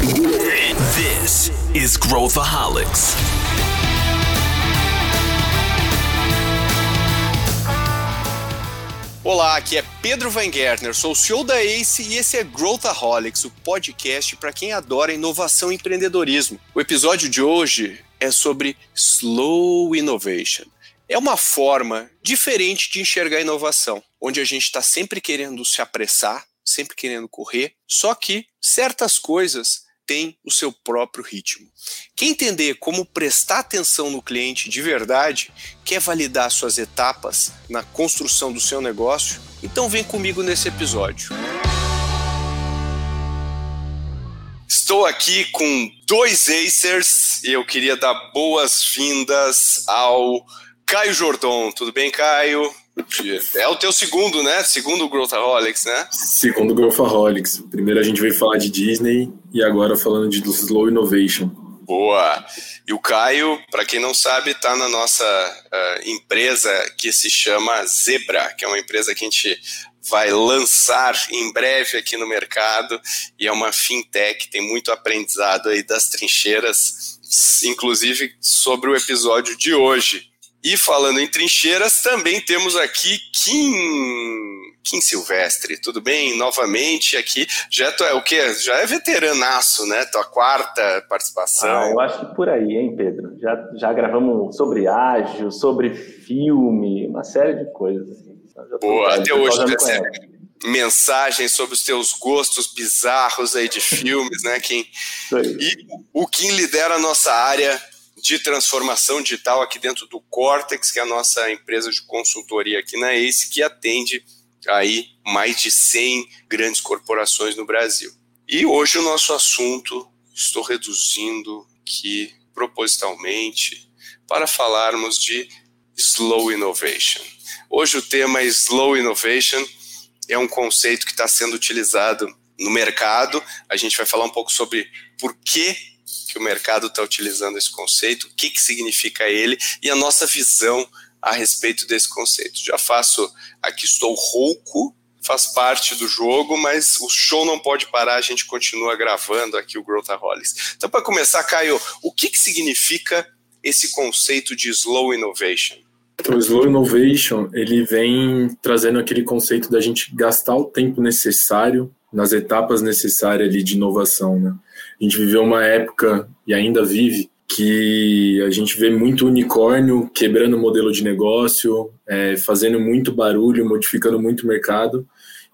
This is Growthaholics. Olá, aqui é Pedro Van Gertner, sou o CEO da ACE e esse é Growthaholics, o podcast para quem adora inovação e empreendedorismo. O episódio de hoje é sobre Slow Innovation. É uma forma diferente de enxergar inovação, onde a gente está sempre querendo se apressar, sempre querendo correr, só que certas coisas têm o seu próprio ritmo. Quem entender como prestar atenção no cliente de verdade, quer validar suas etapas na construção do seu negócio, então vem comigo nesse episódio. Estou aqui com dois Acers e eu queria dar boas-vindas ao Caio Jordão. Tudo bem, Caio? É o teu segundo, né? Segundo Growthaholics, né? Segundo Growthaholics. Primeiro a gente veio falar de Disney e agora falando de Slow Innovation. Boa! E o Caio, para quem não sabe, está na nossa uh, empresa que se chama Zebra, que é uma empresa que a gente vai lançar em breve aqui no mercado e é uma fintech, tem muito aprendizado aí das trincheiras, inclusive sobre o episódio de hoje. E falando em trincheiras, também temos aqui Kim, Kim Silvestre. Tudo bem? Novamente aqui. Já é o quê? Já é veteranaço, né? Tua quarta participação. Ah, eu acho que por aí, hein, Pedro? Já, já gravamos sobre ágil, sobre filme, uma série de coisas. Então, Boa, até hoje mensagens sobre os teus gostos bizarros aí de filmes, né, Kim? E o Kim lidera a nossa área de transformação digital aqui dentro do Cortex, que é a nossa empresa de consultoria aqui na ACE, que atende aí mais de 100 grandes corporações no Brasil. E hoje o nosso assunto, estou reduzindo aqui propositalmente para falarmos de Slow Innovation. Hoje o tema é Slow Innovation, é um conceito que está sendo utilizado no mercado. A gente vai falar um pouco sobre por que que o mercado está utilizando esse conceito, o que, que significa ele e a nossa visão a respeito desse conceito. Já faço aqui, estou rouco, faz parte do jogo, mas o show não pode parar, a gente continua gravando aqui o Growthaholics. Então, para começar, Caio, o que, que significa esse conceito de slow innovation? Então, o slow innovation, ele vem trazendo aquele conceito da gente gastar o tempo necessário nas etapas necessárias ali de inovação, né? A gente viveu uma época e ainda vive que a gente vê muito unicórnio quebrando o modelo de negócio, é, fazendo muito barulho, modificando muito o mercado.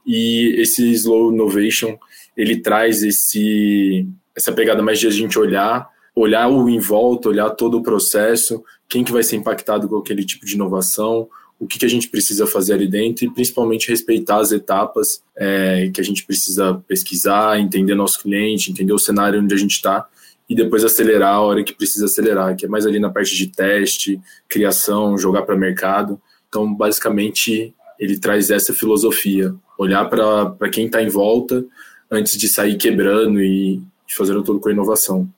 E esse slow innovation ele traz esse essa pegada mais de a gente olhar, olhar o em volta, olhar todo o processo, quem que vai ser impactado com aquele tipo de inovação, o que, que a gente precisa fazer ali dentro e principalmente respeitar as etapas é, que a gente precisa pesquisar, entender nosso cliente, entender o cenário onde a gente está e depois acelerar a hora que precisa acelerar, que é mais ali na parte de teste, criação, jogar para mercado. Então, basicamente, ele traz essa filosofia, olhar para quem está em volta antes de sair quebrando e, fazendo tudo com a inovação.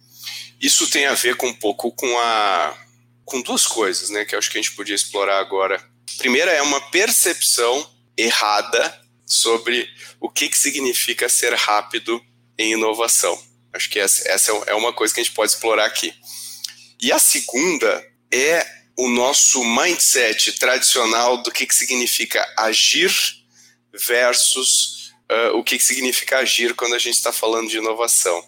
Isso tem a ver com um pouco com a com duas coisas, né, que acho que a gente podia explorar agora Primeira é uma percepção errada sobre o que, que significa ser rápido em inovação. Acho que essa, essa é uma coisa que a gente pode explorar aqui. E a segunda é o nosso mindset tradicional do que, que significa agir versus uh, o que, que significa agir quando a gente está falando de inovação.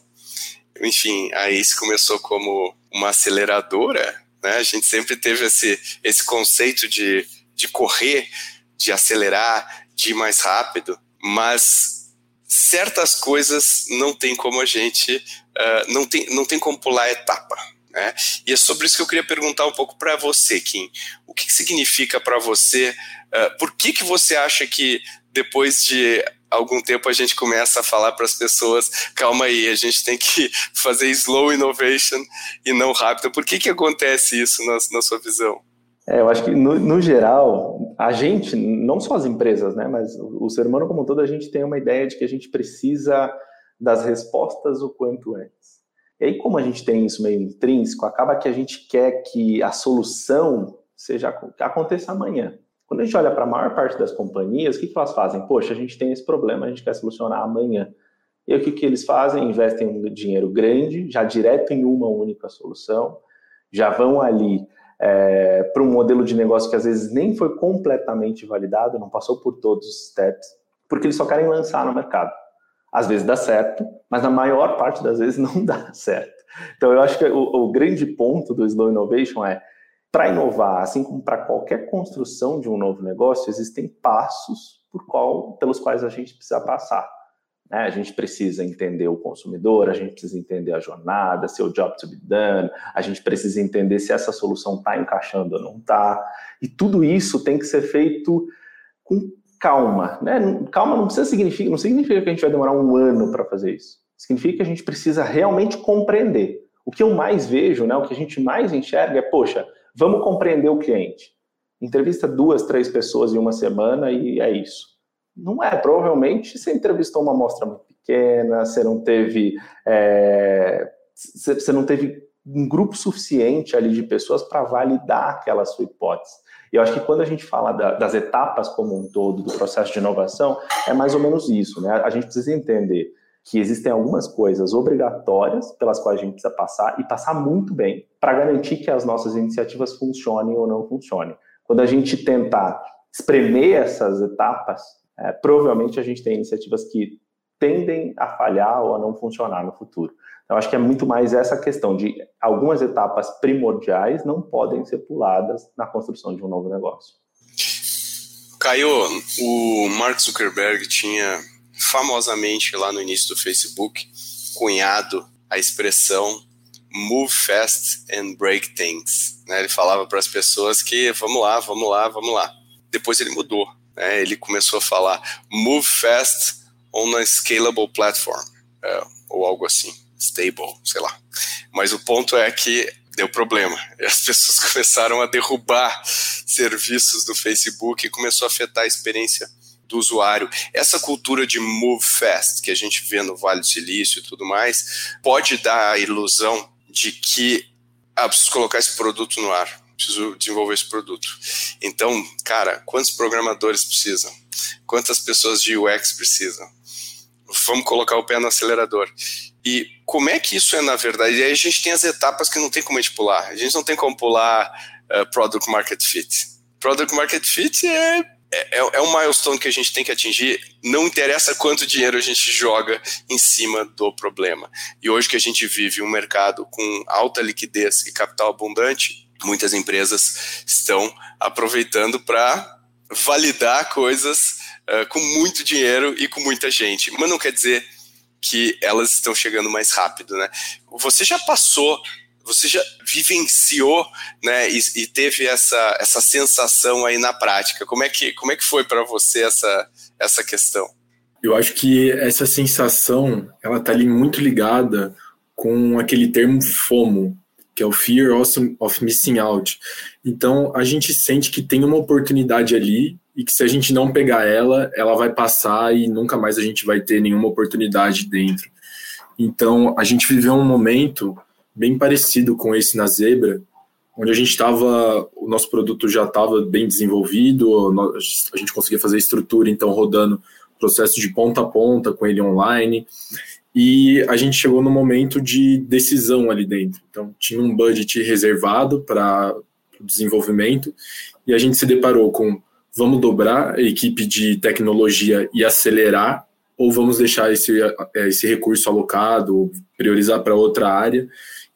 Enfim, a ACE começou como uma aceleradora, né? a gente sempre teve esse, esse conceito de de correr, de acelerar, de ir mais rápido, mas certas coisas não tem como a gente, uh, não, tem, não tem como pular a etapa. Né? E é sobre isso que eu queria perguntar um pouco para você, Kim. O que, que significa para você? Uh, por que, que você acha que depois de algum tempo a gente começa a falar para as pessoas, calma aí, a gente tem que fazer slow innovation e não rápido. Por que, que acontece isso na, na sua visão? É, eu acho que, no, no, geral, a gente, não só as empresas, né, mas o, o, ser humano como um todo, a gente tem uma ideia de que a gente precisa das respostas o quanto antes. E aí, como a gente tem isso meio intrínseco, acaba que a gente quer que a solução seja aconteça amanhã. Quando a gente olha para a maior parte das companhias, o que, que elas fazem? Poxa, a gente tem esse problema, a gente quer solucionar amanhã. E o que, que eles fazem? Investem um dinheiro grande, já direto em uma única solução, já vão ali é, para um modelo de negócio que às vezes nem foi completamente validado, não passou por todos os steps, porque eles só querem lançar no mercado. Às vezes dá certo, mas na maior parte das vezes não dá certo. Então, eu acho que o, o grande ponto do Slow Innovation é para inovar, assim como para qualquer construção de um novo negócio, existem passos por qual, pelos quais a gente precisa passar. Né? A gente precisa entender o consumidor, a gente precisa entender a jornada, seu job to be done, a gente precisa entender se essa solução está encaixando ou não está. E tudo isso tem que ser feito com calma. Né? Calma não precisa significar, não significa que a gente vai demorar um ano para fazer isso. Significa que a gente precisa realmente compreender. O que eu mais vejo, né, o que a gente mais enxerga é, poxa, vamos compreender o cliente. Entrevista duas, três pessoas em uma semana e é isso. Não é, provavelmente você entrevistou uma amostra muito pequena, você não teve, é, você não teve um grupo suficiente ali de pessoas para validar aquela sua hipótese. E eu acho que quando a gente fala da, das etapas como um todo do processo de inovação, é mais ou menos isso, né? A gente precisa entender que existem algumas coisas obrigatórias pelas quais a gente precisa passar e passar muito bem para garantir que as nossas iniciativas funcionem ou não funcionem. Quando a gente tentar espremer essas etapas, é, provavelmente a gente tem iniciativas que tendem a falhar ou a não funcionar no futuro. Então, acho que é muito mais essa questão de algumas etapas primordiais não podem ser puladas na construção de um novo negócio. Caio, o Mark Zuckerberg tinha famosamente lá no início do Facebook cunhado a expressão move fast and break things. Né? Ele falava para as pessoas que vamos lá, vamos lá, vamos lá. Depois ele mudou. Né? Ele começou a falar move fast on a scalable platform, é, ou algo assim stable, sei lá. Mas o ponto é que deu problema. E as pessoas começaram a derrubar serviços do Facebook e começou a afetar a experiência do usuário. Essa cultura de move fast que a gente vê no Vale do Silício e tudo mais, pode dar a ilusão de que ah, preciso colocar esse produto no ar, preciso desenvolver esse produto. Então, cara, quantos programadores precisam? Quantas pessoas de UX precisam? Vamos colocar o pé no acelerador. E como é que isso é na verdade? E aí a gente tem as etapas que não tem como a gente pular. A gente não tem como pular uh, Product Market Fit. Product Market Fit é, é, é um milestone que a gente tem que atingir. Não interessa quanto dinheiro a gente joga em cima do problema. E hoje que a gente vive um mercado com alta liquidez e capital abundante, muitas empresas estão aproveitando para validar coisas uh, com muito dinheiro e com muita gente. Mas não quer dizer que elas estão chegando mais rápido, né? Você já passou, você já vivenciou, né? E, e teve essa, essa sensação aí na prática. Como é que, como é que foi para você essa, essa questão? Eu acho que essa sensação, ela tá ali muito ligada com aquele termo FOMO, que é o Fear of Missing Out. Então, a gente sente que tem uma oportunidade ali e que se a gente não pegar ela, ela vai passar e nunca mais a gente vai ter nenhuma oportunidade dentro. Então, a gente viveu um momento bem parecido com esse na Zebra, onde a gente estava, o nosso produto já estava bem desenvolvido, a gente conseguia fazer estrutura, então rodando processo de ponta a ponta com ele online, e a gente chegou no momento de decisão ali dentro. Então, tinha um budget reservado para desenvolvimento, e a gente se deparou com vamos dobrar a equipe de tecnologia e acelerar, ou vamos deixar esse, é, esse recurso alocado, priorizar para outra área.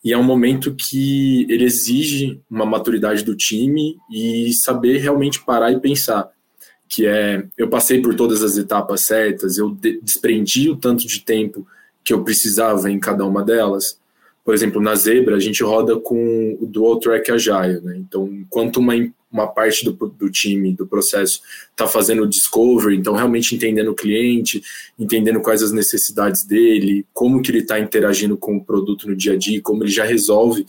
E é um momento que ele exige uma maturidade do time e saber realmente parar e pensar. Que é, eu passei por todas as etapas certas, eu desprendi o tanto de tempo que eu precisava em cada uma delas. Por exemplo, na Zebra, a gente roda com o Dual Track Agile. Né? Então, enquanto uma, uma parte do, do time, do processo, está fazendo o discovery, então realmente entendendo o cliente, entendendo quais as necessidades dele, como que ele está interagindo com o produto no dia a dia, como ele já resolve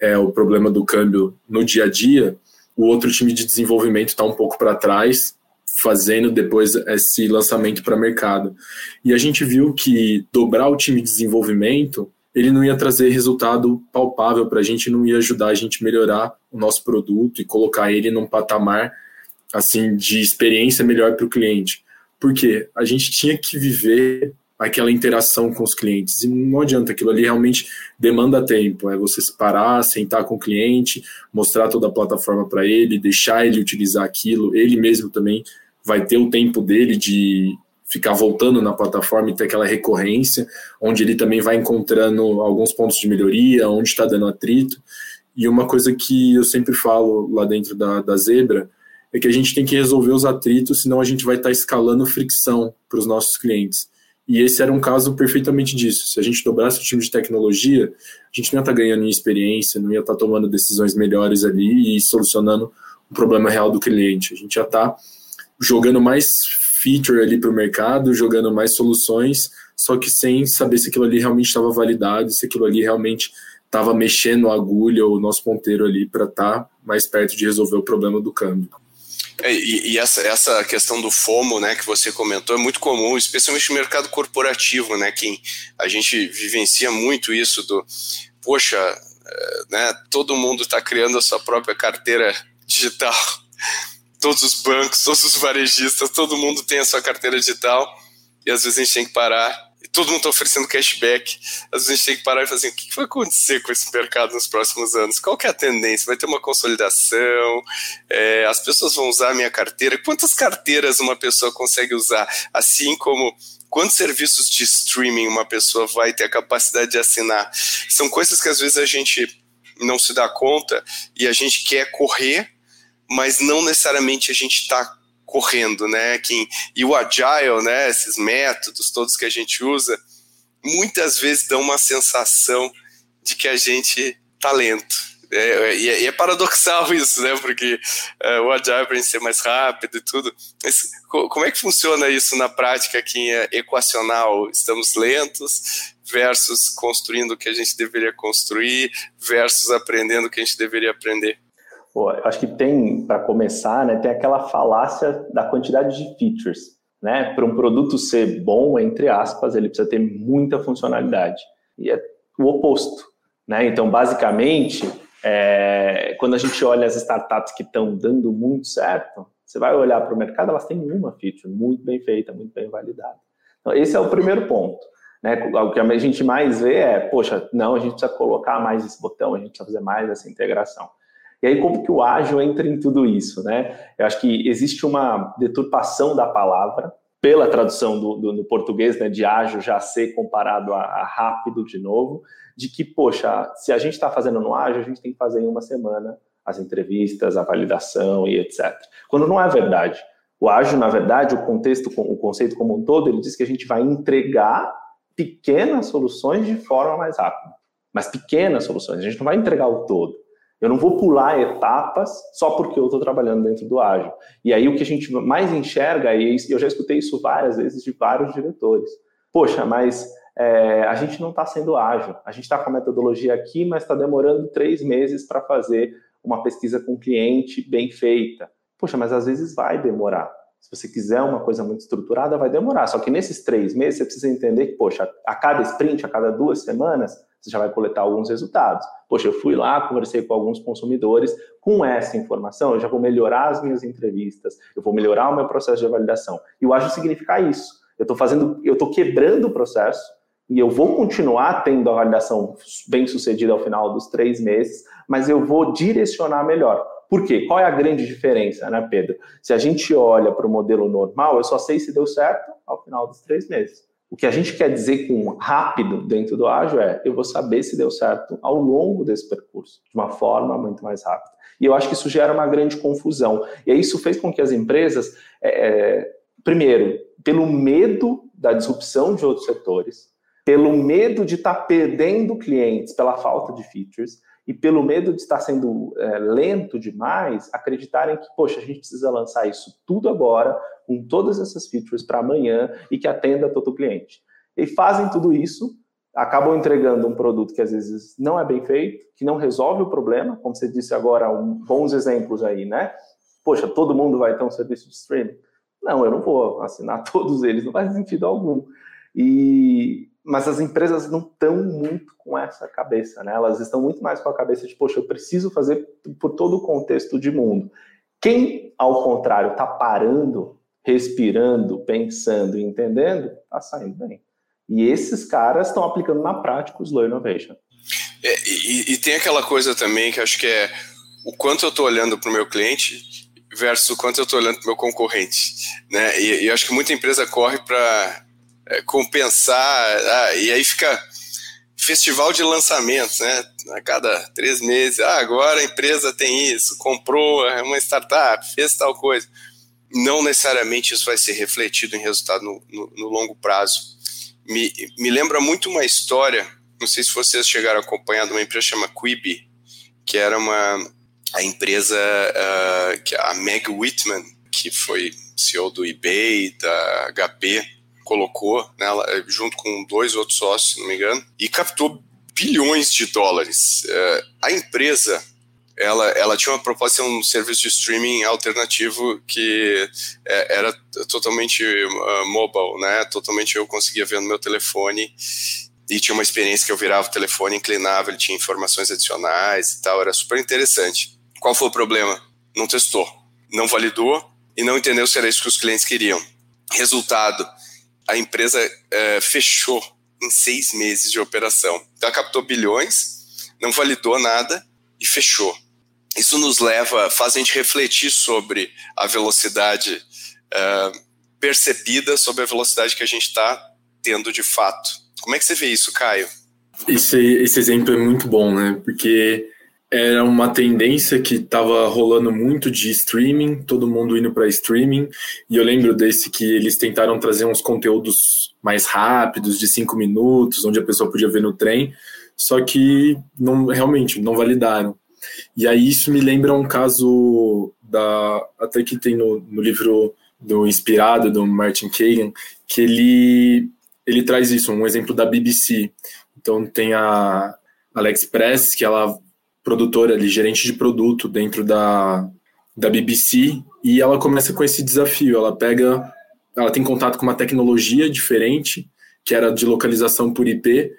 é, o problema do câmbio no dia a dia, o outro time de desenvolvimento está um pouco para trás, fazendo depois esse lançamento para mercado. E a gente viu que dobrar o time de desenvolvimento ele não ia trazer resultado palpável para a gente, não ia ajudar a gente melhorar o nosso produto e colocar ele num patamar assim de experiência melhor para o cliente. Porque a gente tinha que viver aquela interação com os clientes. E não adianta, aquilo ali realmente demanda tempo. É você parar, sentar com o cliente, mostrar toda a plataforma para ele, deixar ele utilizar aquilo. Ele mesmo também vai ter o tempo dele de ficar voltando na plataforma e ter aquela recorrência, onde ele também vai encontrando alguns pontos de melhoria, onde está dando atrito. E uma coisa que eu sempre falo lá dentro da, da Zebra é que a gente tem que resolver os atritos, senão a gente vai estar tá escalando fricção para os nossos clientes. E esse era um caso perfeitamente disso. Se a gente dobrasse o time de tecnologia, a gente não ia estar tá ganhando em experiência, não ia estar tá tomando decisões melhores ali e solucionando o problema real do cliente. A gente já está jogando mais feature ali para o mercado, jogando mais soluções, só que sem saber se aquilo ali realmente estava validado, se aquilo ali realmente estava mexendo a agulha ou o nosso ponteiro ali para estar tá mais perto de resolver o problema do câmbio. É, e, e essa, essa questão do FOMO, né, que você comentou, é muito comum, especialmente no mercado corporativo, né, que a gente vivencia muito isso do, poxa, é, né, todo mundo está criando a sua própria carteira digital, todos os bancos, todos os varejistas, todo mundo tem a sua carteira digital, e às vezes a gente tem que parar todo mundo está oferecendo cashback. Às vezes a gente tem que parar e fazer assim, o que vai acontecer com esse mercado nos próximos anos? Qual que é a tendência? Vai ter uma consolidação? É, as pessoas vão usar a minha carteira? Quantas carteiras uma pessoa consegue usar? Assim como quantos serviços de streaming uma pessoa vai ter a capacidade de assinar? São coisas que às vezes a gente não se dá conta e a gente quer correr, mas não necessariamente a gente está correndo, né? Que, e o agile, né? Esses métodos todos que a gente usa, muitas vezes dão uma sensação de que a gente tá lento. É, é, e, é, é, paradoxal isso, né? Porque é, o agile para ser mais rápido e tudo. Mas como é que funciona isso na prática aqui em equacional? Estamos lentos versus construindo o que a gente deveria construir versus aprendendo o que a gente deveria aprender? Pô, acho que tem, para começar, né, tem aquela falácia da quantidade de features. Né? Para um produto ser bom, entre aspas, ele precisa ter muita funcionalidade. E é o oposto. Né? Então, basicamente, é, quando a gente olha as startups que estão dando muito certo, você vai olhar para o mercado, elas têm uma feature muito bem feita, muito bem validada. Então, esse é o primeiro ponto. Né? O que a gente mais vê é, poxa, não, a gente precisa colocar mais esse botão, a gente precisa fazer mais essa integração. E aí, como que o ágil entra em tudo isso, né? Eu acho que existe uma deturpação da palavra pela tradução do, do português, né, de ágil já ser comparado a, a rápido de novo, de que, poxa, se a gente está fazendo no ágil, a gente tem que fazer em uma semana as entrevistas, a validação e etc. Quando não é verdade. O ágil, na verdade, o contexto, o conceito como um todo, ele diz que a gente vai entregar pequenas soluções de forma mais rápida. Mas pequenas soluções, a gente não vai entregar o todo. Eu não vou pular etapas só porque eu estou trabalhando dentro do ágil. E aí o que a gente mais enxerga, e eu já escutei isso várias vezes de vários diretores. Poxa, mas é, a gente não está sendo ágil. A gente está com a metodologia aqui, mas está demorando três meses para fazer uma pesquisa com o cliente bem feita. Poxa, mas às vezes vai demorar. Se você quiser uma coisa muito estruturada, vai demorar. Só que nesses três meses, você precisa entender que, poxa, a cada sprint, a cada duas semanas, você já vai coletar alguns resultados. Poxa, eu fui lá, conversei com alguns consumidores, com essa informação eu já vou melhorar as minhas entrevistas, eu vou melhorar o meu processo de validação. E o ágil significa isso. Eu estou fazendo, eu estou quebrando o processo e eu vou continuar tendo a validação bem sucedida ao final dos três meses, mas eu vou direcionar melhor. Por quê? Qual é a grande diferença, né, Pedro? Se a gente olha para o modelo normal, eu só sei se deu certo ao final dos três meses. O que a gente quer dizer com rápido dentro do ágil é eu vou saber se deu certo ao longo desse percurso, de uma forma muito mais rápida. E eu acho que isso gera uma grande confusão. E isso fez com que as empresas, é, é, primeiro, pelo medo da disrupção de outros setores, pelo medo de estar tá perdendo clientes pela falta de features, e pelo medo de estar sendo é, lento demais, acreditarem que, poxa, a gente precisa lançar isso tudo agora, com todas essas features para amanhã e que atenda todo o cliente. E fazem tudo isso, acabam entregando um produto que às vezes não é bem feito, que não resolve o problema, como você disse agora, um, bons exemplos aí, né? Poxa, todo mundo vai ter um serviço de streaming? Não, eu não vou assinar todos eles, não faz sentido algum. E, mas as empresas não estão muito com essa cabeça, né? Elas estão muito mais com a cabeça de, poxa, eu preciso fazer por todo o contexto de mundo. Quem, ao contrário, está parando, respirando, pensando e entendendo, está saindo bem. E esses caras estão aplicando na prática o Slow Innovation. É, e, e, tem aquela coisa também que acho que é o quanto eu estou olhando para o meu cliente versus o quanto eu estou olhando para o meu concorrente. Né? E, e acho que muita empresa corre para é, compensar, ah, e aí fica festival de lançamentos, né? A cada três meses, ah, agora a empresa tem isso, comprou é uma startup, fez tal coisa. Não necessariamente isso vai ser refletido em resultado no, no, no longo prazo. Me, me lembra muito uma história, não sei se vocês chegaram a acompanhar, de uma empresa chamada Quibi, que era uma a empresa uh, que a Meg Whitman, que foi CEO do eBay, da HP, colocou, né, junto com dois outros sócios, se não me engano, e captou bilhões de dólares. Uh, a empresa ela, ela tinha uma proposta de um serviço de streaming alternativo que é, era totalmente mobile, né? Totalmente eu conseguia ver no meu telefone e tinha uma experiência que eu virava o telefone, inclinava, ele tinha informações adicionais e tal, era super interessante. Qual foi o problema? Não testou, não validou e não entendeu se era isso que os clientes queriam. Resultado, a empresa é, fechou em seis meses de operação. Então, ela captou bilhões, não validou nada e fechou. Isso nos leva, faz a gente refletir sobre a velocidade é, percebida, sobre a velocidade que a gente está tendo de fato. Como é que você vê isso, Caio? Esse, esse exemplo é muito bom, né? Porque era uma tendência que estava rolando muito de streaming, todo mundo indo para streaming, e eu lembro desse que eles tentaram trazer uns conteúdos mais rápidos, de cinco minutos, onde a pessoa podia ver no trem, só que não realmente não validaram. E aí isso me lembra um caso da até que tem no, no livro do Inspirado do Martin Kagan, que ele ele traz isso, um exemplo da BBC. Então tem a Alex Press, que ela produtora ali, gerente de produto dentro da, da BBC, e ela começa com esse desafio. Ela pega, ela tem contato com uma tecnologia diferente, que era de localização por IP,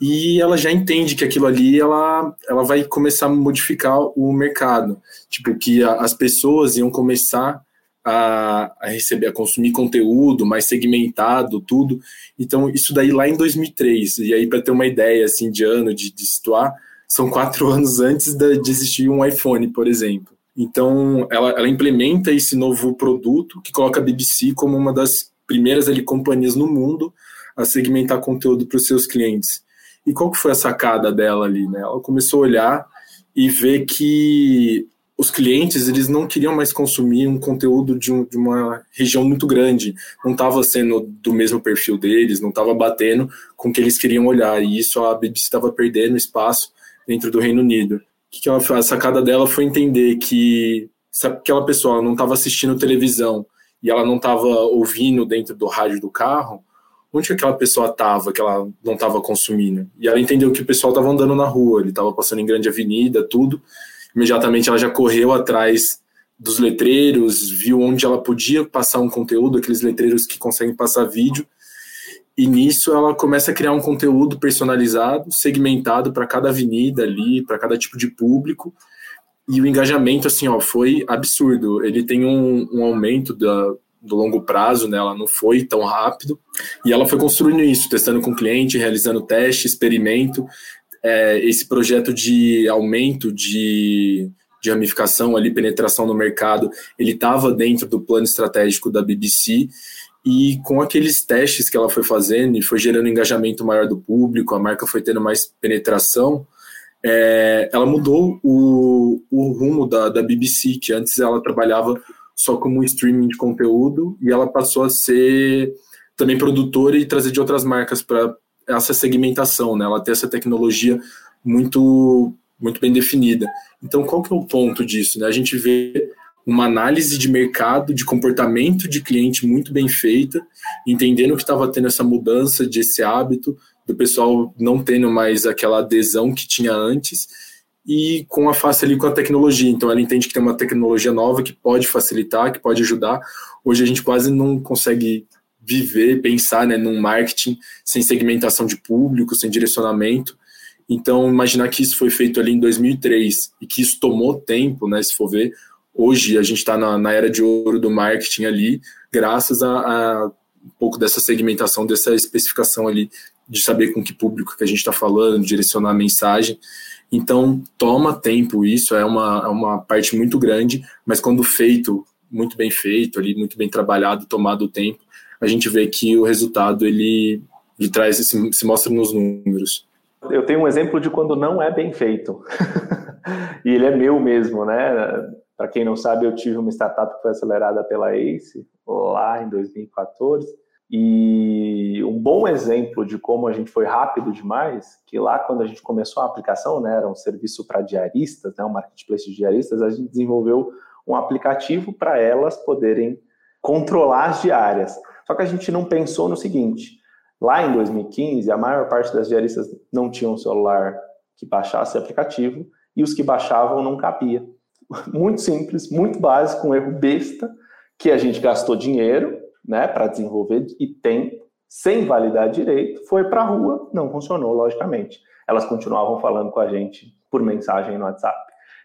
e ela já entende que aquilo ali ela, ela vai começar a modificar o mercado. Tipo, que a, as pessoas iam começar a, a, receber, a consumir conteúdo mais segmentado, tudo. Então, isso daí lá em 2003. E aí, para ter uma ideia assim, de ano, de, de situar, são quatro anos antes de, existir um iPhone, por exemplo. Então, ela, ela implementa esse novo produto que coloca a BBC como uma das primeiras ali, companhias no mundo a segmentar conteúdo para os seus clientes. E qual que foi a sacada dela ali? Né? Ela começou a olhar e ver que os clientes eles não queriam mais consumir um conteúdo de, um, de uma região muito grande, não estava sendo do mesmo perfil deles, não estava batendo com o que eles queriam olhar, e isso a BBC estava perdendo espaço dentro do Reino Unido. Que ela, a sacada dela foi entender que se aquela pessoa não estava assistindo televisão e ela não estava ouvindo dentro do rádio do carro, onde que aquela pessoa estava que ela não estava consumindo? E ela entendeu que o pessoal estava andando na rua, ele estava passando em grande avenida, tudo. Imediatamente ela já correu atrás dos letreiros, viu onde ela podia passar um conteúdo, aqueles letreiros que conseguem passar vídeo, e nisso ela começa a criar um conteúdo personalizado, segmentado para cada avenida ali, para cada tipo de público. E o engajamento, assim, ó, foi absurdo. Ele tem um, um aumento da, do longo prazo, né? Ela não foi tão rápido. E ela foi construindo isso, testando com o cliente, realizando teste, experimento. É, esse projeto de aumento de, de ramificação ali, penetração no mercado, ele estava dentro do plano estratégico da BBC e com aqueles testes que ela foi fazendo e foi gerando engajamento maior do público, a marca foi tendo mais penetração, é, ela mudou o, o rumo da, da BBC, que antes ela trabalhava só como streaming de conteúdo e ela passou a ser também produtora e trazer de outras marcas para essa segmentação, né? Ela tem essa tecnologia muito muito bem definida. Então, qual que é o ponto disso? Né? A gente vê uma análise de mercado, de comportamento de cliente muito bem feita, entendendo que estava tendo essa mudança desse hábito, do pessoal não tendo mais aquela adesão que tinha antes, e com a face ali com a tecnologia. Então ela entende que tem uma tecnologia nova que pode facilitar, que pode ajudar. Hoje a gente quase não consegue viver, pensar né, num marketing sem segmentação de público, sem direcionamento. Então, imaginar que isso foi feito ali em 2003 e que isso tomou tempo, né, se for ver, Hoje a gente está na, na, era de ouro do marketing ali, graças a, a um pouco dessa segmentação, dessa especificação ali, de saber com que público que a gente está falando, direcionar a mensagem. Então, toma tempo isso, é uma, é uma parte muito grande, mas quando feito, muito bem feito, ali, muito bem trabalhado, tomado o tempo, a gente vê que o resultado ele, ele traz, se, se mostra nos números. Eu tenho um exemplo de quando não é bem feito. e ele é meu mesmo, né? Para quem não sabe, eu tive uma startup que foi acelerada pela ACE lá em 2014 e um bom exemplo de como a gente foi rápido demais, que lá quando a gente começou a aplicação, né, era um serviço para diaristas, né, um marketplace de diaristas, a gente desenvolveu um aplicativo para elas poderem controlar as diárias. Só que a gente não pensou no seguinte: lá em 2015, a maior parte das diaristas não tinham um celular que baixasse aplicativo e os que baixavam não cabia. Muito simples, muito básico, um erro besta que a gente gastou dinheiro né, para desenvolver e tempo, sem validar direito, foi para a rua, não funcionou, logicamente. Elas continuavam falando com a gente por mensagem no WhatsApp.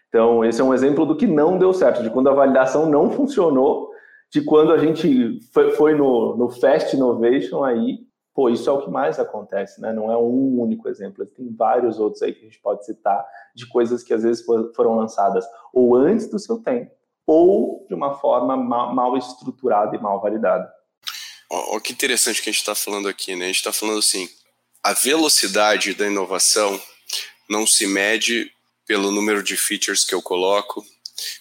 Então, esse é um exemplo do que não deu certo, de quando a validação não funcionou, de quando a gente foi, foi no, no Fast Innovation aí, pô, isso é o que mais acontece, né? Não é um único exemplo, tem vários outros aí que a gente pode citar de coisas que às vezes foram lançadas ou antes do seu tempo, ou de uma forma mal, estruturada e mal validada. Olha que interessante que a gente está falando aqui, né? A gente está falando assim, a velocidade da inovação não se mede pelo número de features que eu coloco,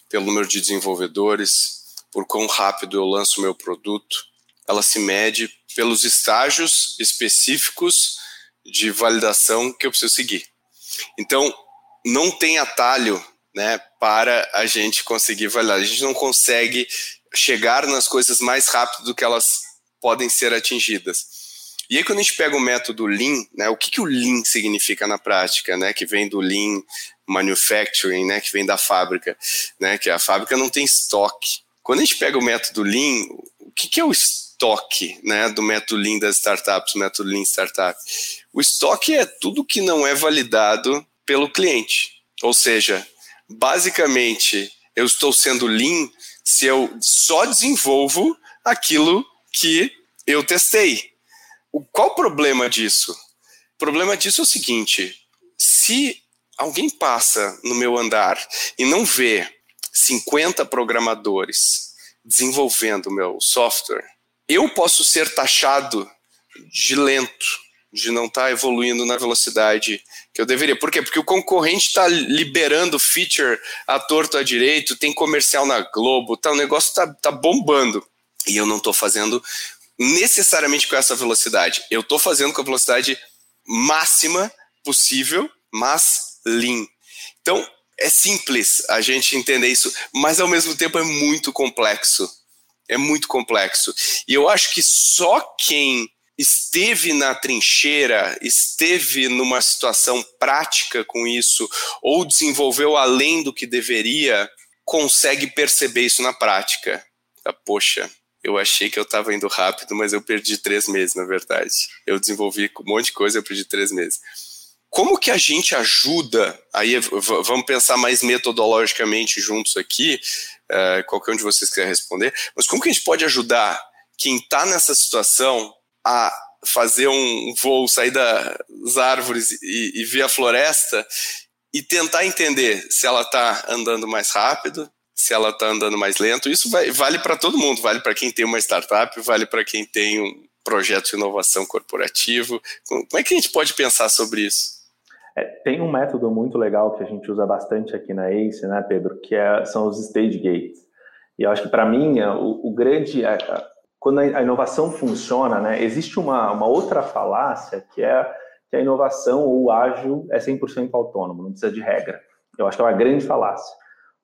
pelo número de desenvolvedores, por quão rápido eu lanço o meu produto. Ela se mede pelos estágios específicos de validação que eu preciso seguir. Então, não tem atalho né, para a gente conseguir validar. A gente não consegue chegar nas coisas mais rápido do que elas podem ser atingidas. E aí, quando a gente pega o método Lean, né, o que, que o Lean significa na prática, né, que vem do Lean Manufacturing, né, que vem da fábrica, né, que a fábrica não tem estoque. Quando a gente pega o método Lean, o que, que é o estoque né, do método Lean das startups, método Lean Startup? O estoque é tudo que não é validado pelo cliente. Ou seja, basicamente, eu estou sendo lean se eu só desenvolvo aquilo que eu testei. O, qual o problema disso? O problema disso é o seguinte: se alguém passa no meu andar e não vê 50 programadores desenvolvendo o meu software, eu posso ser taxado de lento, de não estar tá evoluindo na velocidade que eu deveria. Por quê? Porque o concorrente está liberando feature à torto à direito, tem comercial na Globo, tá, o negócio está tá bombando. E eu não estou fazendo necessariamente com essa velocidade. Eu estou fazendo com a velocidade máxima possível, mas lean. Então, é simples a gente entender isso, mas ao mesmo tempo é muito complexo. É muito complexo. E eu acho que só quem esteve na trincheira, esteve numa situação prática com isso, ou desenvolveu além do que deveria, consegue perceber isso na prática. Ah, poxa, eu achei que eu estava indo rápido, mas eu perdi três meses, na verdade. Eu desenvolvi um monte de coisa, eu perdi três meses. Como que a gente ajuda? Aí vamos pensar mais metodologicamente juntos aqui, uh, qualquer um de vocês quiser responder, mas como que a gente pode ajudar quem está nessa situação a fazer um voo, sair das árvores e, e ver a floresta e tentar entender se ela está andando mais rápido, se ela está andando mais lento. Isso vai, vale para todo mundo, vale para quem tem uma startup, vale para quem tem um projeto de inovação corporativo. Como é que a gente pode pensar sobre isso? É, tem um método muito legal que a gente usa bastante aqui na ACE, né, Pedro, que é, são os stage gates. E eu acho que para mim é, o, o grande, a, quando a inovação funciona, né, existe uma, uma outra falácia que é que a inovação ou o ágil é 100% autônomo, não precisa de regra. Eu acho que é uma grande falácia,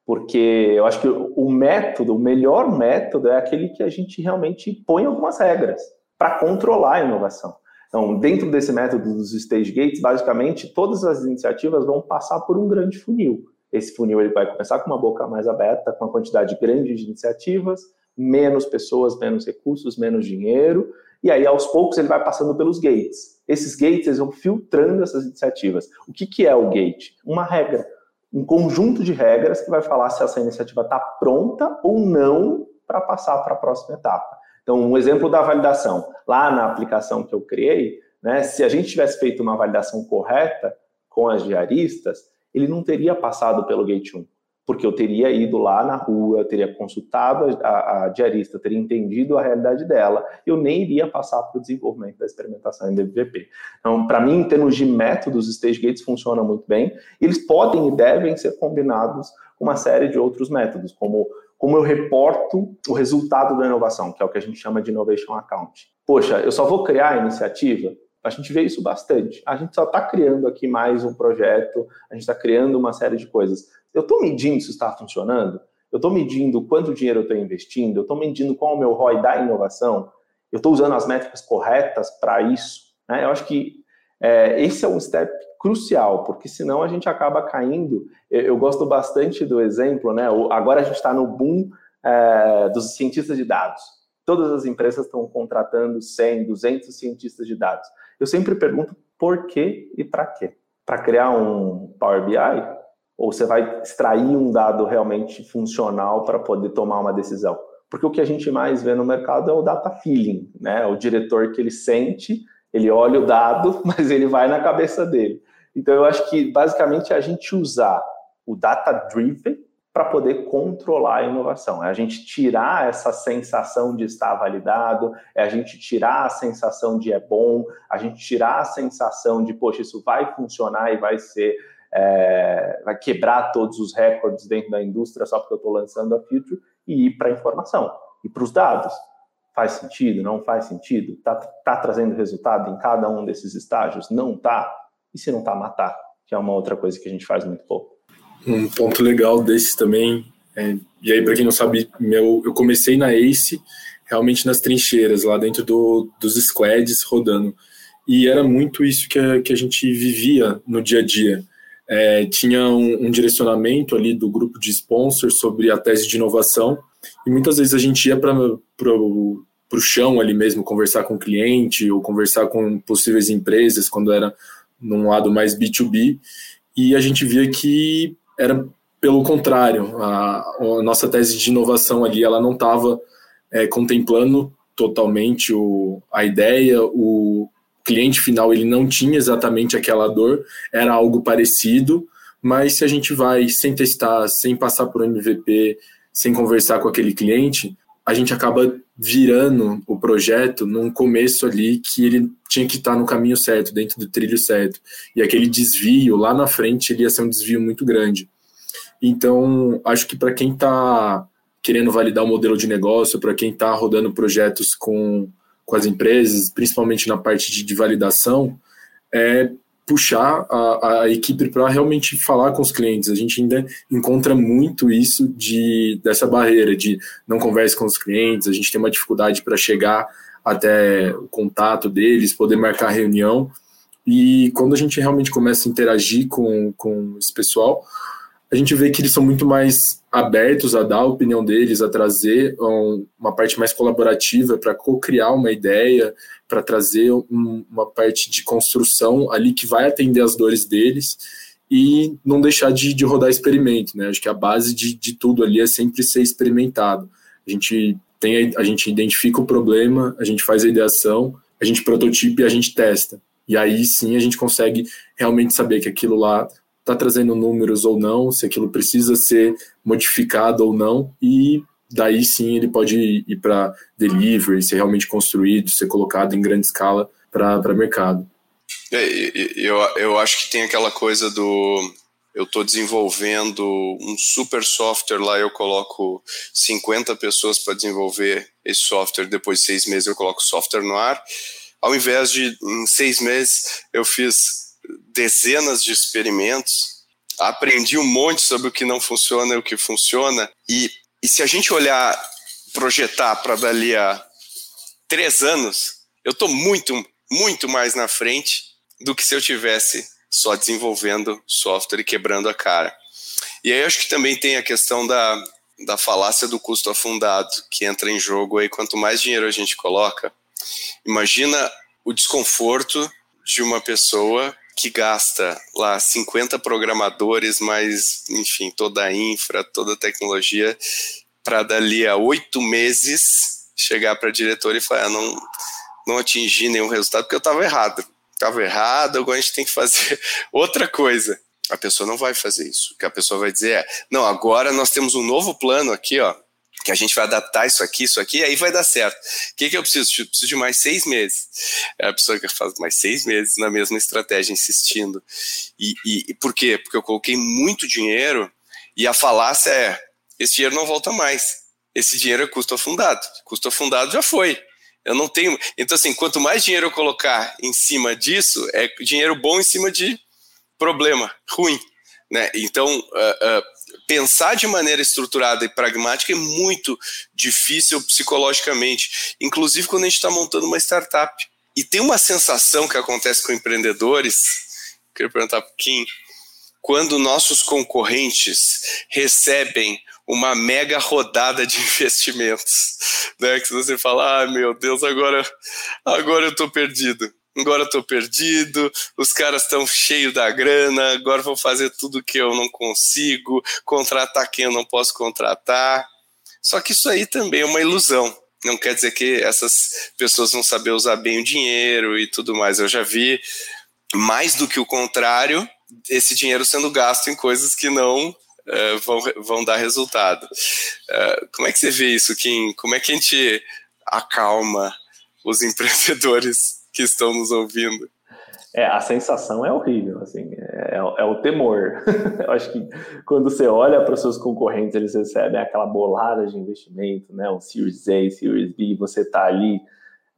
porque eu acho que o método, o melhor método é aquele que a gente realmente põe algumas regras para controlar a inovação. Então, dentro desse método dos stage gates, basicamente todas as iniciativas vão passar por um grande funil. Esse funil ele vai começar com uma boca mais aberta, com uma quantidade grande de iniciativas, menos pessoas, menos recursos, menos dinheiro, e aí aos poucos ele vai passando pelos gates. Esses gates eles vão filtrando essas iniciativas. O que, que é o gate? Uma regra, um conjunto de regras que vai falar se essa iniciativa está pronta ou não para passar para a próxima etapa. Então, um exemplo da validação. Lá na aplicação que eu criei, né, se a gente tivesse feito uma validação correta com as diaristas, ele não teria passado pelo Gate 1 porque eu teria ido lá na rua, eu teria consultado a, a diarista, teria entendido a realidade dela, eu nem iria passar para o desenvolvimento da experimentação em MVP. Então, para mim, em termos de métodos, stage gates funcionam muito bem. Eles podem e devem ser combinados com uma série de outros métodos, como como eu reporto o resultado da inovação, que é o que a gente chama de innovation account. Poxa, eu só vou criar a iniciativa a gente vê isso bastante. A gente só está criando aqui mais um projeto, a gente está criando uma série de coisas. Eu estou medindo se está funcionando? Eu estou medindo quanto dinheiro eu estou investindo? Eu estou medindo qual é o meu ROI da inovação? Eu estou usando as métricas corretas para isso? Né? Eu acho que é, esse é um step crucial, porque senão a gente acaba caindo. Eu, eu gosto bastante do exemplo, né? Agora a gente está no boom é, dos cientistas de dados. Todas as empresas estão contratando 100, 200 cientistas de dados. Eu sempre pergunto por quê e para quê? Para criar um Power BI? Ou você vai extrair um dado realmente funcional para poder tomar uma decisão? Porque o que a gente mais vê no mercado é o data feeling, né? O diretor que ele sente, ele olha o dado, mas ele vai na cabeça dele. Então eu acho que basicamente é a gente usar o data driven para poder controlar a inovação. É a gente tirar essa sensação de estar validado, é a gente tirar a sensação de é bom, a gente tirar a sensação de, poxa, isso vai funcionar e vai ser é, vai quebrar todos os recordes dentro da indústria só porque eu estou lançando a feature e ir para a informação e para os dados. Faz sentido? Não faz sentido? Está tá trazendo resultado em cada um desses estágios? Não está? E se não está, matar, que é uma outra coisa que a gente faz muito pouco. Um ponto legal desse também, é, e aí para quem não sabe, meu, eu comecei na ACE realmente nas trincheiras, lá dentro do, dos squads rodando. E era muito isso que a, que a gente vivia no dia a dia é, tinha um, um, direcionamento ali do grupo de sponsors sobre a tese de inovação, e muitas vezes a gente ia para o chão ali mesmo, conversar com o cliente ou conversar com possíveis empresas, quando era num lado mais B2B, e a gente via que era pelo contrário, a, a nossa tese de inovação ali, ela não estava é, contemplando totalmente o, a ideia, o, cliente final ele não tinha exatamente aquela dor, era algo parecido, mas se a gente vai sem testar, sem passar por MVP, sem conversar com aquele cliente, a gente acaba virando o projeto num começo ali que ele tinha que estar no caminho certo, dentro do trilho certo. E aquele desvio lá na frente ele ia ser um desvio muito grande. Então, acho que para quem está querendo validar o modelo de negócio, para quem está rodando projetos com com as empresas, principalmente na parte de, de validação, é puxar a, a equipe para realmente falar com os clientes. A gente ainda encontra muito isso de dessa barreira de não converse com os clientes, a gente tem uma dificuldade para chegar até o contato deles, poder marcar reunião. E quando a gente realmente começa a interagir com, com esse pessoal, a gente vê que eles são muito mais abertos a dar a opinião deles, a trazer um, uma parte mais colaborativa para co-criar uma ideia, para trazer um, uma parte de construção ali que vai atender as dores deles e não deixar de, de rodar experimento, né? Acho que a base de, de tudo ali é sempre ser experimentado. A gente tem, a gente identifica o problema, a gente faz a ideação, a gente prototipa e a gente testa. E aí sim a gente consegue realmente saber que aquilo lá está trazendo números ou não, se aquilo precisa ser modificado ou não, e daí sim ele pode ir para delivery, ser realmente construído, ser colocado em grande escala para mercado. É, eu, eu acho que tem aquela coisa do eu estou desenvolvendo um super software lá, eu coloco 50 pessoas para desenvolver esse software, depois de seis meses eu coloco o software no ar. Ao invés de em seis meses eu fiz dezenas de experimentos, aprendi um monte sobre o que não funciona e o que funciona. E, e se a gente olhar, projetar para dali a três anos, eu estou muito, muito mais na frente do que se eu tivesse só desenvolvendo software e quebrando a cara. E aí acho que também tem a questão da, da falácia do custo afundado que entra em jogo aí. Quanto mais dinheiro a gente coloca, imagina o desconforto de uma pessoa que gasta lá 50 programadores, mais, enfim, toda a infra, toda a tecnologia, para dali a oito meses chegar para a diretora e falar, ah, não, não atingi nenhum resultado porque eu estava errado. Estava errado, agora a gente tem que fazer outra coisa. A pessoa não vai fazer isso. O que a pessoa vai dizer é, não, agora nós temos um novo plano aqui, ó, que a gente vai adaptar isso aqui, isso aqui, aí vai dar certo. O que, que eu preciso? Eu preciso de mais seis meses. É a pessoa que faz mais seis meses na mesma estratégia, insistindo. E, e, e por quê? Porque eu coloquei muito dinheiro e a falácia é: esse dinheiro não volta mais. Esse dinheiro é custo afundado. Custo afundado já foi. Eu não tenho. Então, assim, quanto mais dinheiro eu colocar em cima disso, é dinheiro bom em cima de problema ruim. Né? Então, uh, uh, pensar de maneira estruturada e pragmática é muito difícil psicologicamente, inclusive quando a gente está montando uma startup. E tem uma sensação que acontece com empreendedores, queria perguntar para Kim, quando nossos concorrentes recebem uma mega rodada de investimentos, né? Que você fala, ah, meu Deus, agora, agora eu estou perdido agora eu perdido, os caras estão cheios da grana, agora vou fazer tudo que eu não consigo, contratar quem eu não posso contratar. Só que isso aí também é uma ilusão. Não quer dizer que essas pessoas vão saber usar bem o dinheiro e tudo mais. Eu já vi mais do que o contrário, esse dinheiro sendo gasto em coisas que não uh, vão, vão dar resultado. Uh, como é que você vê isso, Kim? Como é que a gente acalma os empreendedores que estão nos ouvindo. É, a sensação é horrível, assim, é, é o temor. Eu acho que quando você olha para os seus concorrentes, eles recebem aquela bolada de investimento, né, um Series A, Series B, você está ali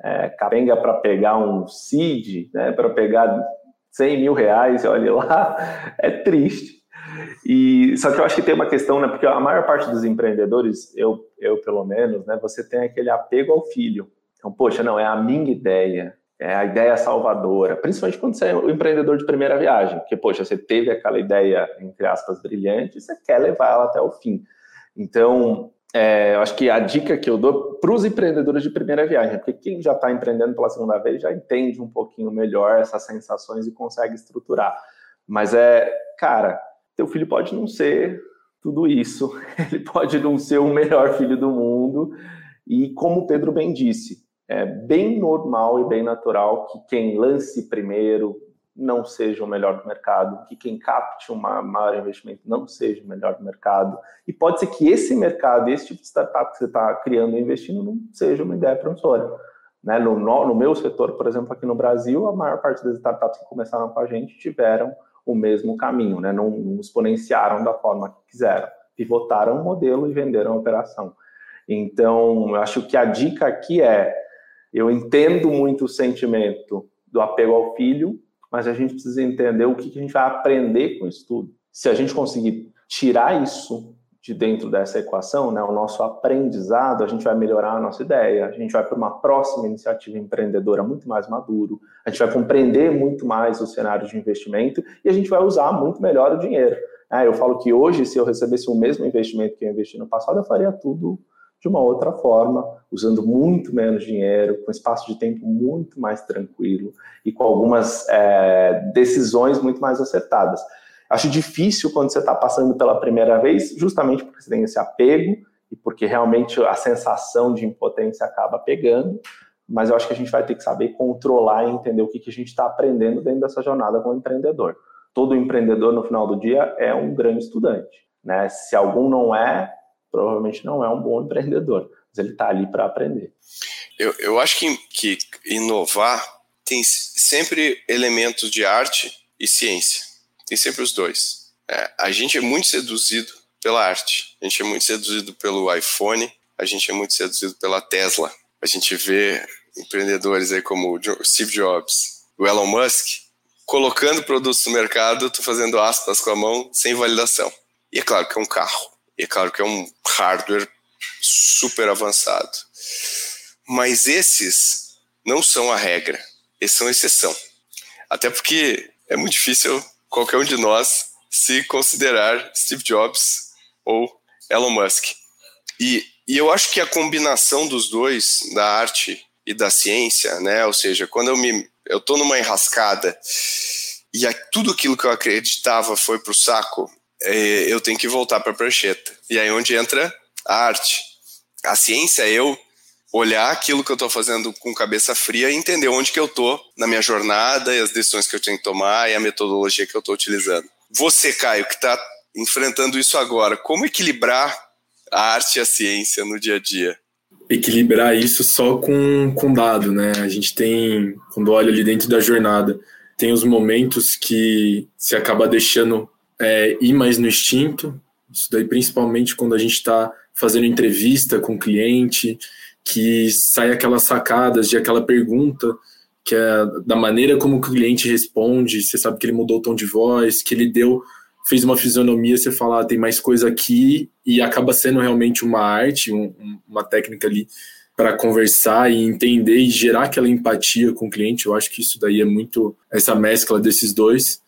é, capenga para pegar um seed, né, para pegar 100 mil reais, olha lá, é triste. E só que eu acho que tem uma questão, né, porque a maior parte dos empreendedores, eu, eu pelo menos, né, você tem aquele apego ao filho. Então, poxa, não, é a minha ideia, é a ideia salvadora, principalmente quando você é o empreendedor de primeira viagem, porque, poxa, você teve aquela ideia, entre aspas, brilhante, e você quer levar ela até o fim. Então, é, eu acho que a dica que eu dou para os empreendedores de primeira viagem, porque quem já está empreendendo pela segunda vez já entende um pouquinho melhor essas sensações e consegue estruturar. Mas é, cara, teu filho pode não ser tudo isso, ele pode não ser o melhor filho do mundo, e como o Pedro bem disse, é bem normal e bem natural que quem lance primeiro não seja o melhor do mercado, que quem capte um maior investimento não seja o melhor do mercado. E pode ser que esse mercado, esse tipo de startup que você está criando e investindo, não seja uma ideia promissora. Né? No, no, no, meu setor, por exemplo, aqui no Brasil, a maior parte das startups que começaram com a gente tiveram o mesmo caminho, né? não, não exponenciaram da forma que quiseram, pivotaram o modelo e venderam a operação. Então, eu acho que a dica aqui é eu entendo muito o sentimento do apego ao filho, mas a gente precisa entender o que a gente vai aprender com isso tudo. Se a gente conseguir tirar isso de dentro dessa equação, né, o nosso aprendizado, a gente vai melhorar a nossa ideia, a gente vai para uma próxima iniciativa empreendedora muito mais maduro, a gente vai compreender muito mais o cenário de investimento e a gente vai usar muito melhor o dinheiro. É, eu falo que hoje, se eu recebesse o mesmo investimento que eu investi no passado, eu faria tudo de uma outra forma, usando muito menos dinheiro, com espaço de tempo muito mais tranquilo e com algumas é, decisões muito mais acertadas. Acho difícil quando você está passando pela primeira vez, justamente porque você tem esse apego e porque realmente a sensação de impotência acaba pegando, mas eu acho que a gente vai ter que saber controlar e entender o que, que a gente está aprendendo dentro dessa jornada como empreendedor. Todo empreendedor, no final do dia, é um grande estudante. Né? Se algum não é, provavelmente não é um bom empreendedor, mas ele está ali para aprender. Eu, eu acho que, que inovar tem sempre elementos de arte e ciência. Tem sempre os dois. É, a gente é muito seduzido pela arte. A gente é muito seduzido pelo iPhone. A gente é muito seduzido pela Tesla. A gente vê empreendedores aí como Steve Jobs, o Elon Musk, colocando produtos no mercado, estou fazendo aspas com a mão, sem validação. E é claro que é um carro. E é claro que é um hardware super avançado. Mas esses não são a regra, esses são a exceção. Até porque é muito difícil qualquer um de nós se considerar Steve Jobs ou Elon Musk. E, e eu acho que a combinação dos dois, da arte e da ciência, né? Ou seja, quando eu me eu numa enrascada e tudo aquilo que eu acreditava foi pro saco, é, eu tenho que voltar para a prancheta. E aí onde entra a arte. A ciência, eu olhar aquilo que eu estou fazendo com cabeça fria e entender onde que eu estou na minha jornada e as decisões que eu tenho que tomar e a metodologia que eu estou utilizando. Você, Caio, que está enfrentando isso agora, como equilibrar a arte e a ciência no dia a dia? Equilibrar isso só com, com dado, né? A gente tem, quando olha ali dentro da jornada, tem os momentos que se acaba deixando é, ir mais no instinto, isso daí principalmente quando a gente está fazendo entrevista com o cliente, que sai aquelas sacadas de aquela pergunta que é da maneira como o cliente responde, você sabe que ele mudou o tom de voz, que ele deu, fez uma fisionomia, você fala, ah, tem mais coisa aqui, e acaba sendo realmente uma arte, um, uma técnica ali para conversar e entender e gerar aquela empatia com o cliente. Eu acho que isso daí é muito essa mescla desses dois.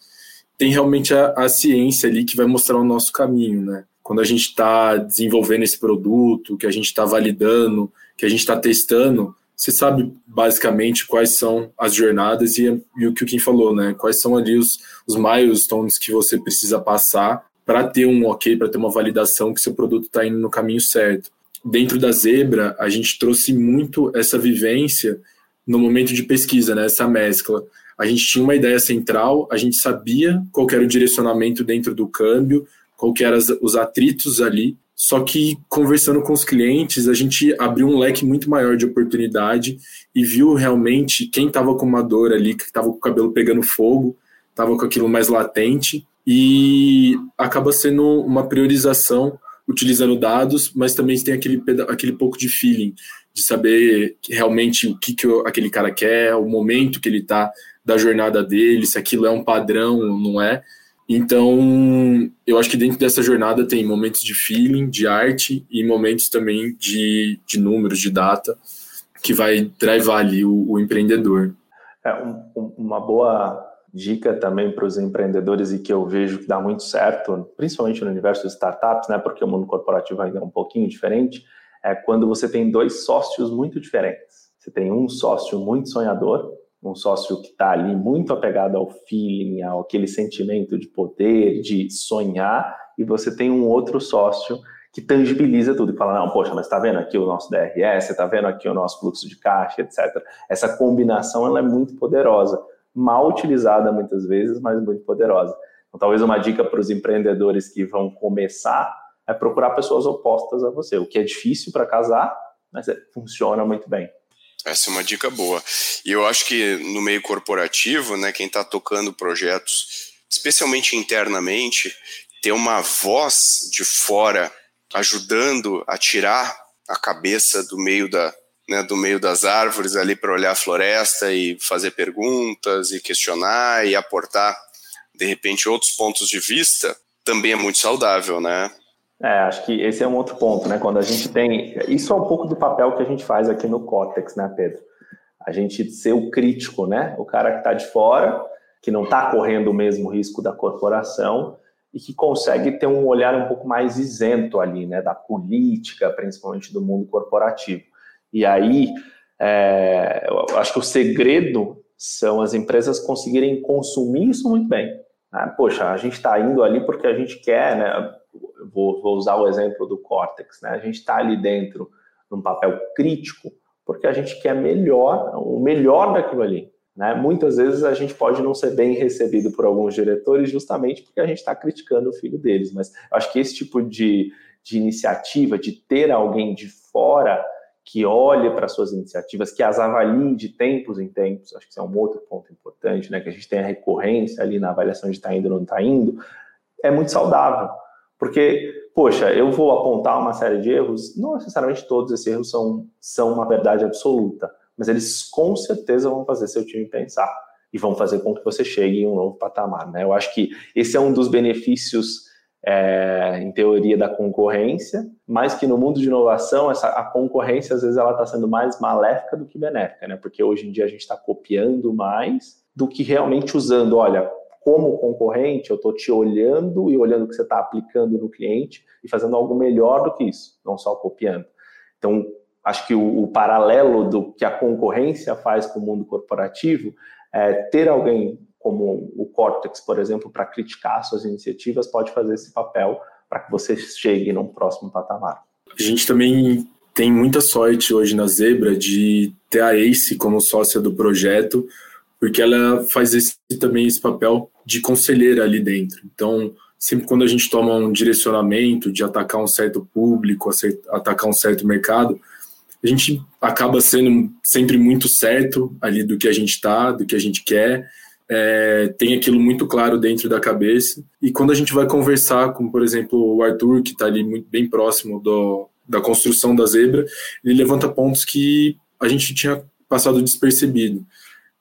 Tem realmente a, a ciência ali que vai mostrar o nosso caminho, né? Quando a gente está desenvolvendo esse produto, que a gente está validando, que a gente está testando, você sabe basicamente quais são as jornadas e, e, o que o Kim falou, né? Quais são ali os, os milestones que você precisa passar para ter um ok, para ter uma validação que seu produto está indo no caminho certo. Dentro da Zebra, a gente trouxe muito essa vivência no momento de pesquisa, né? Essa mescla. A gente tinha uma ideia central, a gente sabia qual era o direcionamento dentro do câmbio, qual eram os atritos ali, só que conversando com os clientes, a gente abriu um leque muito maior de oportunidade e viu realmente quem estava com uma dor ali, que estava com o cabelo pegando fogo, estava com aquilo mais latente. E acaba sendo uma priorização utilizando dados, mas também tem aquele, aquele pouco de feeling, de saber realmente o que, que aquele cara quer, o momento que ele está da jornada dele, se aquilo é um padrão ou não é. Então, eu acho que dentro dessa jornada tem momentos de feeling, de arte e momentos também de, de números, de data, que vai drivar ali o, o empreendedor. É um, uma boa dica também para os empreendedores e que eu vejo que dá muito certo, principalmente no universo de startups, né, porque o mundo corporativo ainda é um pouquinho diferente, é quando você tem dois sócios muito diferentes. Você tem um sócio muito sonhador um sócio que está ali muito apegado ao feeling, ao aquele sentimento de poder, de sonhar, e você tem um outro sócio que tangibiliza tudo e fala, não, poxa, mas está vendo aqui o nosso DRS, está vendo aqui o nosso fluxo de caixa, etc. Essa combinação ela é muito poderosa, mal utilizada muitas vezes, mas muito poderosa. Então, talvez uma dica para os empreendedores que vão começar é procurar pessoas opostas a você, o que é difícil para casar, mas é, funciona muito bem. Essa é uma dica boa. E eu acho que no meio corporativo, né, quem está tocando projetos, especialmente internamente, ter uma voz de fora ajudando a tirar a cabeça do meio da, né, do meio das árvores ali para olhar a floresta e fazer perguntas e questionar e aportar de repente outros pontos de vista também é muito saudável, né? É, acho que esse é um outro ponto, né? Quando a gente tem. Isso é um pouco do papel que a gente faz aqui no Cortex, né, Pedro? A gente ser o crítico, né? O cara que está de fora, que não está correndo o mesmo risco da corporação e que consegue ter um olhar um pouco mais isento ali, né? Da política, principalmente do mundo corporativo. E aí, é, eu acho que o segredo são as empresas conseguirem consumir isso muito bem. Né? Poxa, a gente está indo ali porque a gente quer, né? Vou, vou usar o exemplo do Cortex, né? A gente está ali dentro num papel crítico porque a gente quer melhor, o melhor daquilo ali. Né? Muitas vezes a gente pode não ser bem recebido por alguns diretores justamente porque a gente está criticando o filho deles. Mas acho que esse tipo de, de iniciativa, de ter alguém de fora que olhe para suas iniciativas, que as avalie de tempos em tempos, acho que isso é um outro ponto importante, né? que a gente tenha recorrência ali na avaliação de está indo ou não está indo, é muito saudável. Porque, poxa, eu vou apontar uma série de erros, não necessariamente todos esses erros são, são uma verdade absoluta, mas eles com certeza vão fazer seu time pensar e vão fazer com que você chegue em um novo patamar. Né? Eu acho que esse é um dos benefícios, é, em teoria, da concorrência, mas que no mundo de inovação, essa, a concorrência, às vezes, ela está sendo mais maléfica do que benéfica, né? porque hoje em dia a gente está copiando mais do que realmente usando, olha, como concorrente, eu estou te olhando e olhando o que você está aplicando no cliente e fazendo algo melhor do que isso, não só copiando. Então, acho que o, o paralelo do que a concorrência faz com o mundo corporativo é ter alguém como o Cortex, por exemplo, para criticar suas iniciativas, pode fazer esse papel para que você chegue num próximo patamar. A gente também tem muita sorte hoje na Zebra de ter a Ace como sócia do projeto, porque ela faz esse, também esse papel de conselheira ali dentro. Então, sempre quando a gente toma um direcionamento de atacar um certo público, atacar um certo mercado, a gente acaba sendo sempre muito certo ali do que a gente está, do que a gente quer, é, tem aquilo muito claro dentro da cabeça. E quando a gente vai conversar com, por exemplo, o Arthur, que está ali muito, bem próximo do, da construção da zebra, ele levanta pontos que a gente tinha passado despercebido.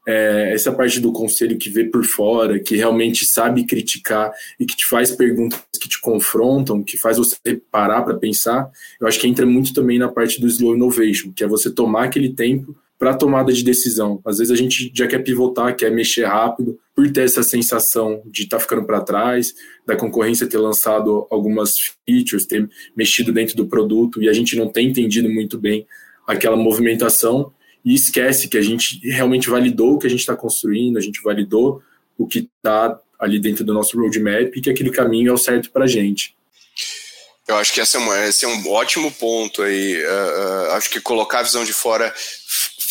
É, essa parte do conselho que vê por fora, que realmente sabe criticar e que te faz perguntas que te confrontam, que faz você parar para pensar, eu acho que entra muito também na parte do slow innovation, que é você tomar aquele tempo para tomada de decisão. Às vezes a gente já quer pivotar, quer mexer rápido, por ter essa sensação de estar tá ficando para trás, da concorrência ter lançado algumas features, ter mexido dentro do produto e a gente não tem entendido muito bem aquela movimentação e esquece que a gente realmente validou o que a gente está construindo, a gente validou o que está ali dentro do nosso roadmap e que aquele caminho é o certo para a gente. Eu acho que esse é, uma, esse é um ótimo ponto aí. Uh, uh, acho que colocar a visão de fora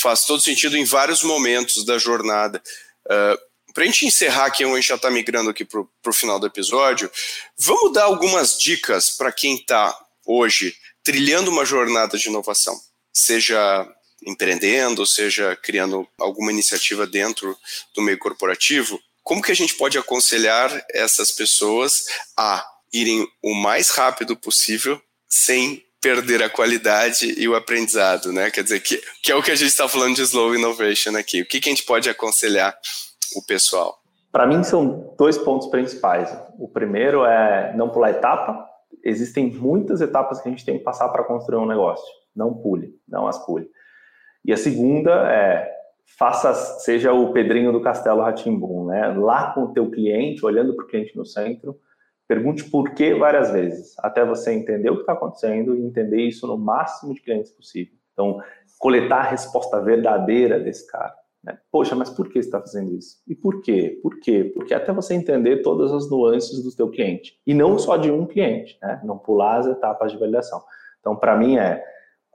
faz todo sentido em vários momentos da jornada. Uh, ah, para a gente encerrar aqui, a gente já está migrando aqui para o final do episódio, vamos dar algumas dicas para quem está hoje trilhando uma jornada de inovação, seja empreendendo, seja criando alguma iniciativa dentro do meio corporativo. Como que a gente pode aconselhar essas pessoas a irem o mais rápido possível sem perder a qualidade e o aprendizado, né? Quer dizer, que, que é o que a gente está falando de slow innovation aqui. O que, que a gente pode aconselhar o pessoal? Para mim, são dois pontos principais. O primeiro é não pular etapa. Existem muitas etapas que a gente tem que passar para construir um negócio. Não pule, não as pule. E a segunda é faça, seja o Pedrinho do Castelo Ratimbum, né? Lá com o teu cliente, olhando para o cliente no centro, Pergunte por que várias vezes, até você entender o que está acontecendo e entender isso no máximo de clientes possível. Então, coletar a resposta verdadeira desse cara. Né? Poxa, mas por que você está fazendo isso? E por quê? Por quê? Porque até você entender todas as nuances do seu cliente. E não só de um cliente, né? não pular as etapas de validação. Então, para mim, é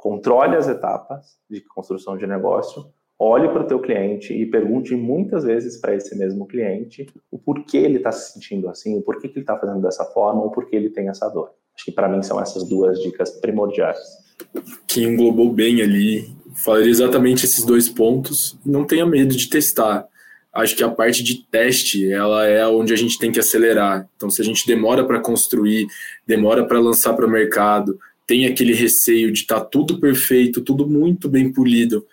controle as etapas de construção de negócio, olhe para o teu cliente e pergunte muitas vezes para esse mesmo cliente o porquê ele está se sentindo assim, o porquê que ele está fazendo dessa forma, ou porquê ele tem essa dor. Acho que para mim são essas duas dicas primordiais. Que englobou bem ali, falaria exatamente esses dois pontos. Não tenha medo de testar. Acho que a parte de teste, ela é onde a gente tem que acelerar. Então, se a gente demora para construir, demora para lançar para o mercado, tem aquele receio de estar tá tudo perfeito, tudo muito bem polido,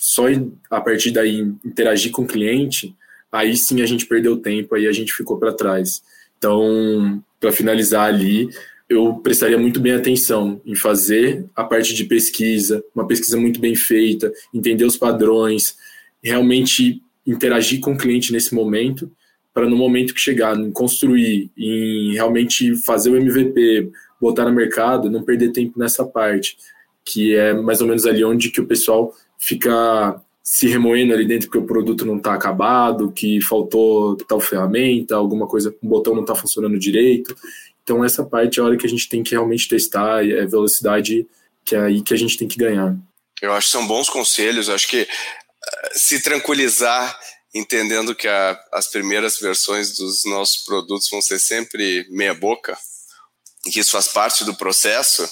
só a partir daí interagir com o cliente, aí sim a gente perdeu tempo, aí a gente ficou para trás. Então, para finalizar ali, eu prestaria muito bem atenção em fazer a parte de pesquisa, uma pesquisa muito bem feita, entender os padrões, realmente interagir com o cliente nesse momento, para no momento que chegar, em construir, em realmente fazer o MVP, botar no mercado, não perder tempo nessa parte, que é mais ou menos ali onde que o pessoal fica se remoendo ali dentro porque o produto não está acabado, que faltou tal ferramenta, alguma coisa, um botão não está funcionando direito. Então essa parte é a hora que a gente tem que realmente testar, é velocidade que é aí que a gente tem que ganhar. Eu acho que são bons conselhos, acho que eh, se tranquilizar entendendo que a, as primeiras versões dos nossos produtos vão ser sempre meia boca, que isso faz parte do processo,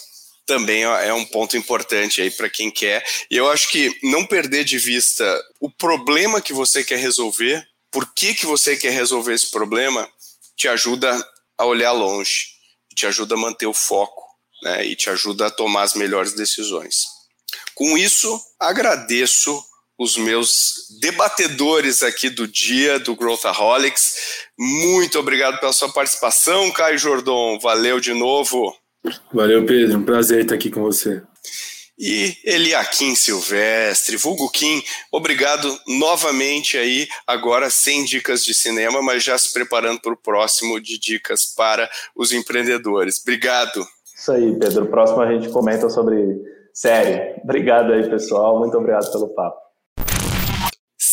também é um ponto importante aí para quem quer. E eu acho que não perder de vista o problema que você quer resolver, por que, que você quer resolver esse problema, te ajuda a olhar longe, te ajuda a manter o foco né, e te ajuda a tomar as melhores decisões. Com isso, agradeço os meus debatedores aqui do dia do Growthaholics. Muito obrigado pela sua participação, Caio Jordão. Valeu de novo. Valeu, Pedro. Um prazer estar aqui com você. E Eliakim Silvestre, vulgo Kim, obrigado novamente aí, agora sem dicas de cinema, mas já se preparando para o próximo de dicas para os empreendedores. Obrigado. Isso aí, Pedro. O próximo a gente comenta sobre série. Obrigado aí, pessoal. Muito obrigado pelo papo.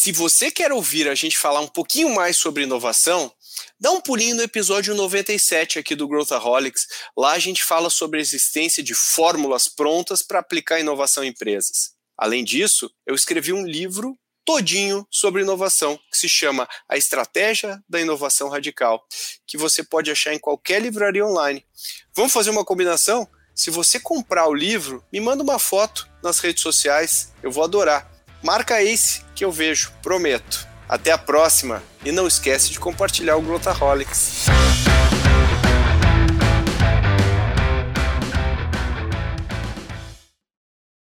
Se você quer ouvir a gente falar um pouquinho mais sobre inovação, Dá um pulinho no episódio 97 aqui do Growthaholics. Lá a gente fala sobre a existência de fórmulas prontas para aplicar inovação em empresas. Além disso, eu escrevi um livro todinho sobre inovação, que se chama A Estratégia da Inovação Radical, que você pode achar em qualquer livraria online. Vamos fazer uma combinação? Se você comprar o livro, me manda uma foto nas redes sociais, eu vou adorar. Marca esse que eu vejo, prometo. Até a próxima e não esquece de compartilhar o Growthaholics.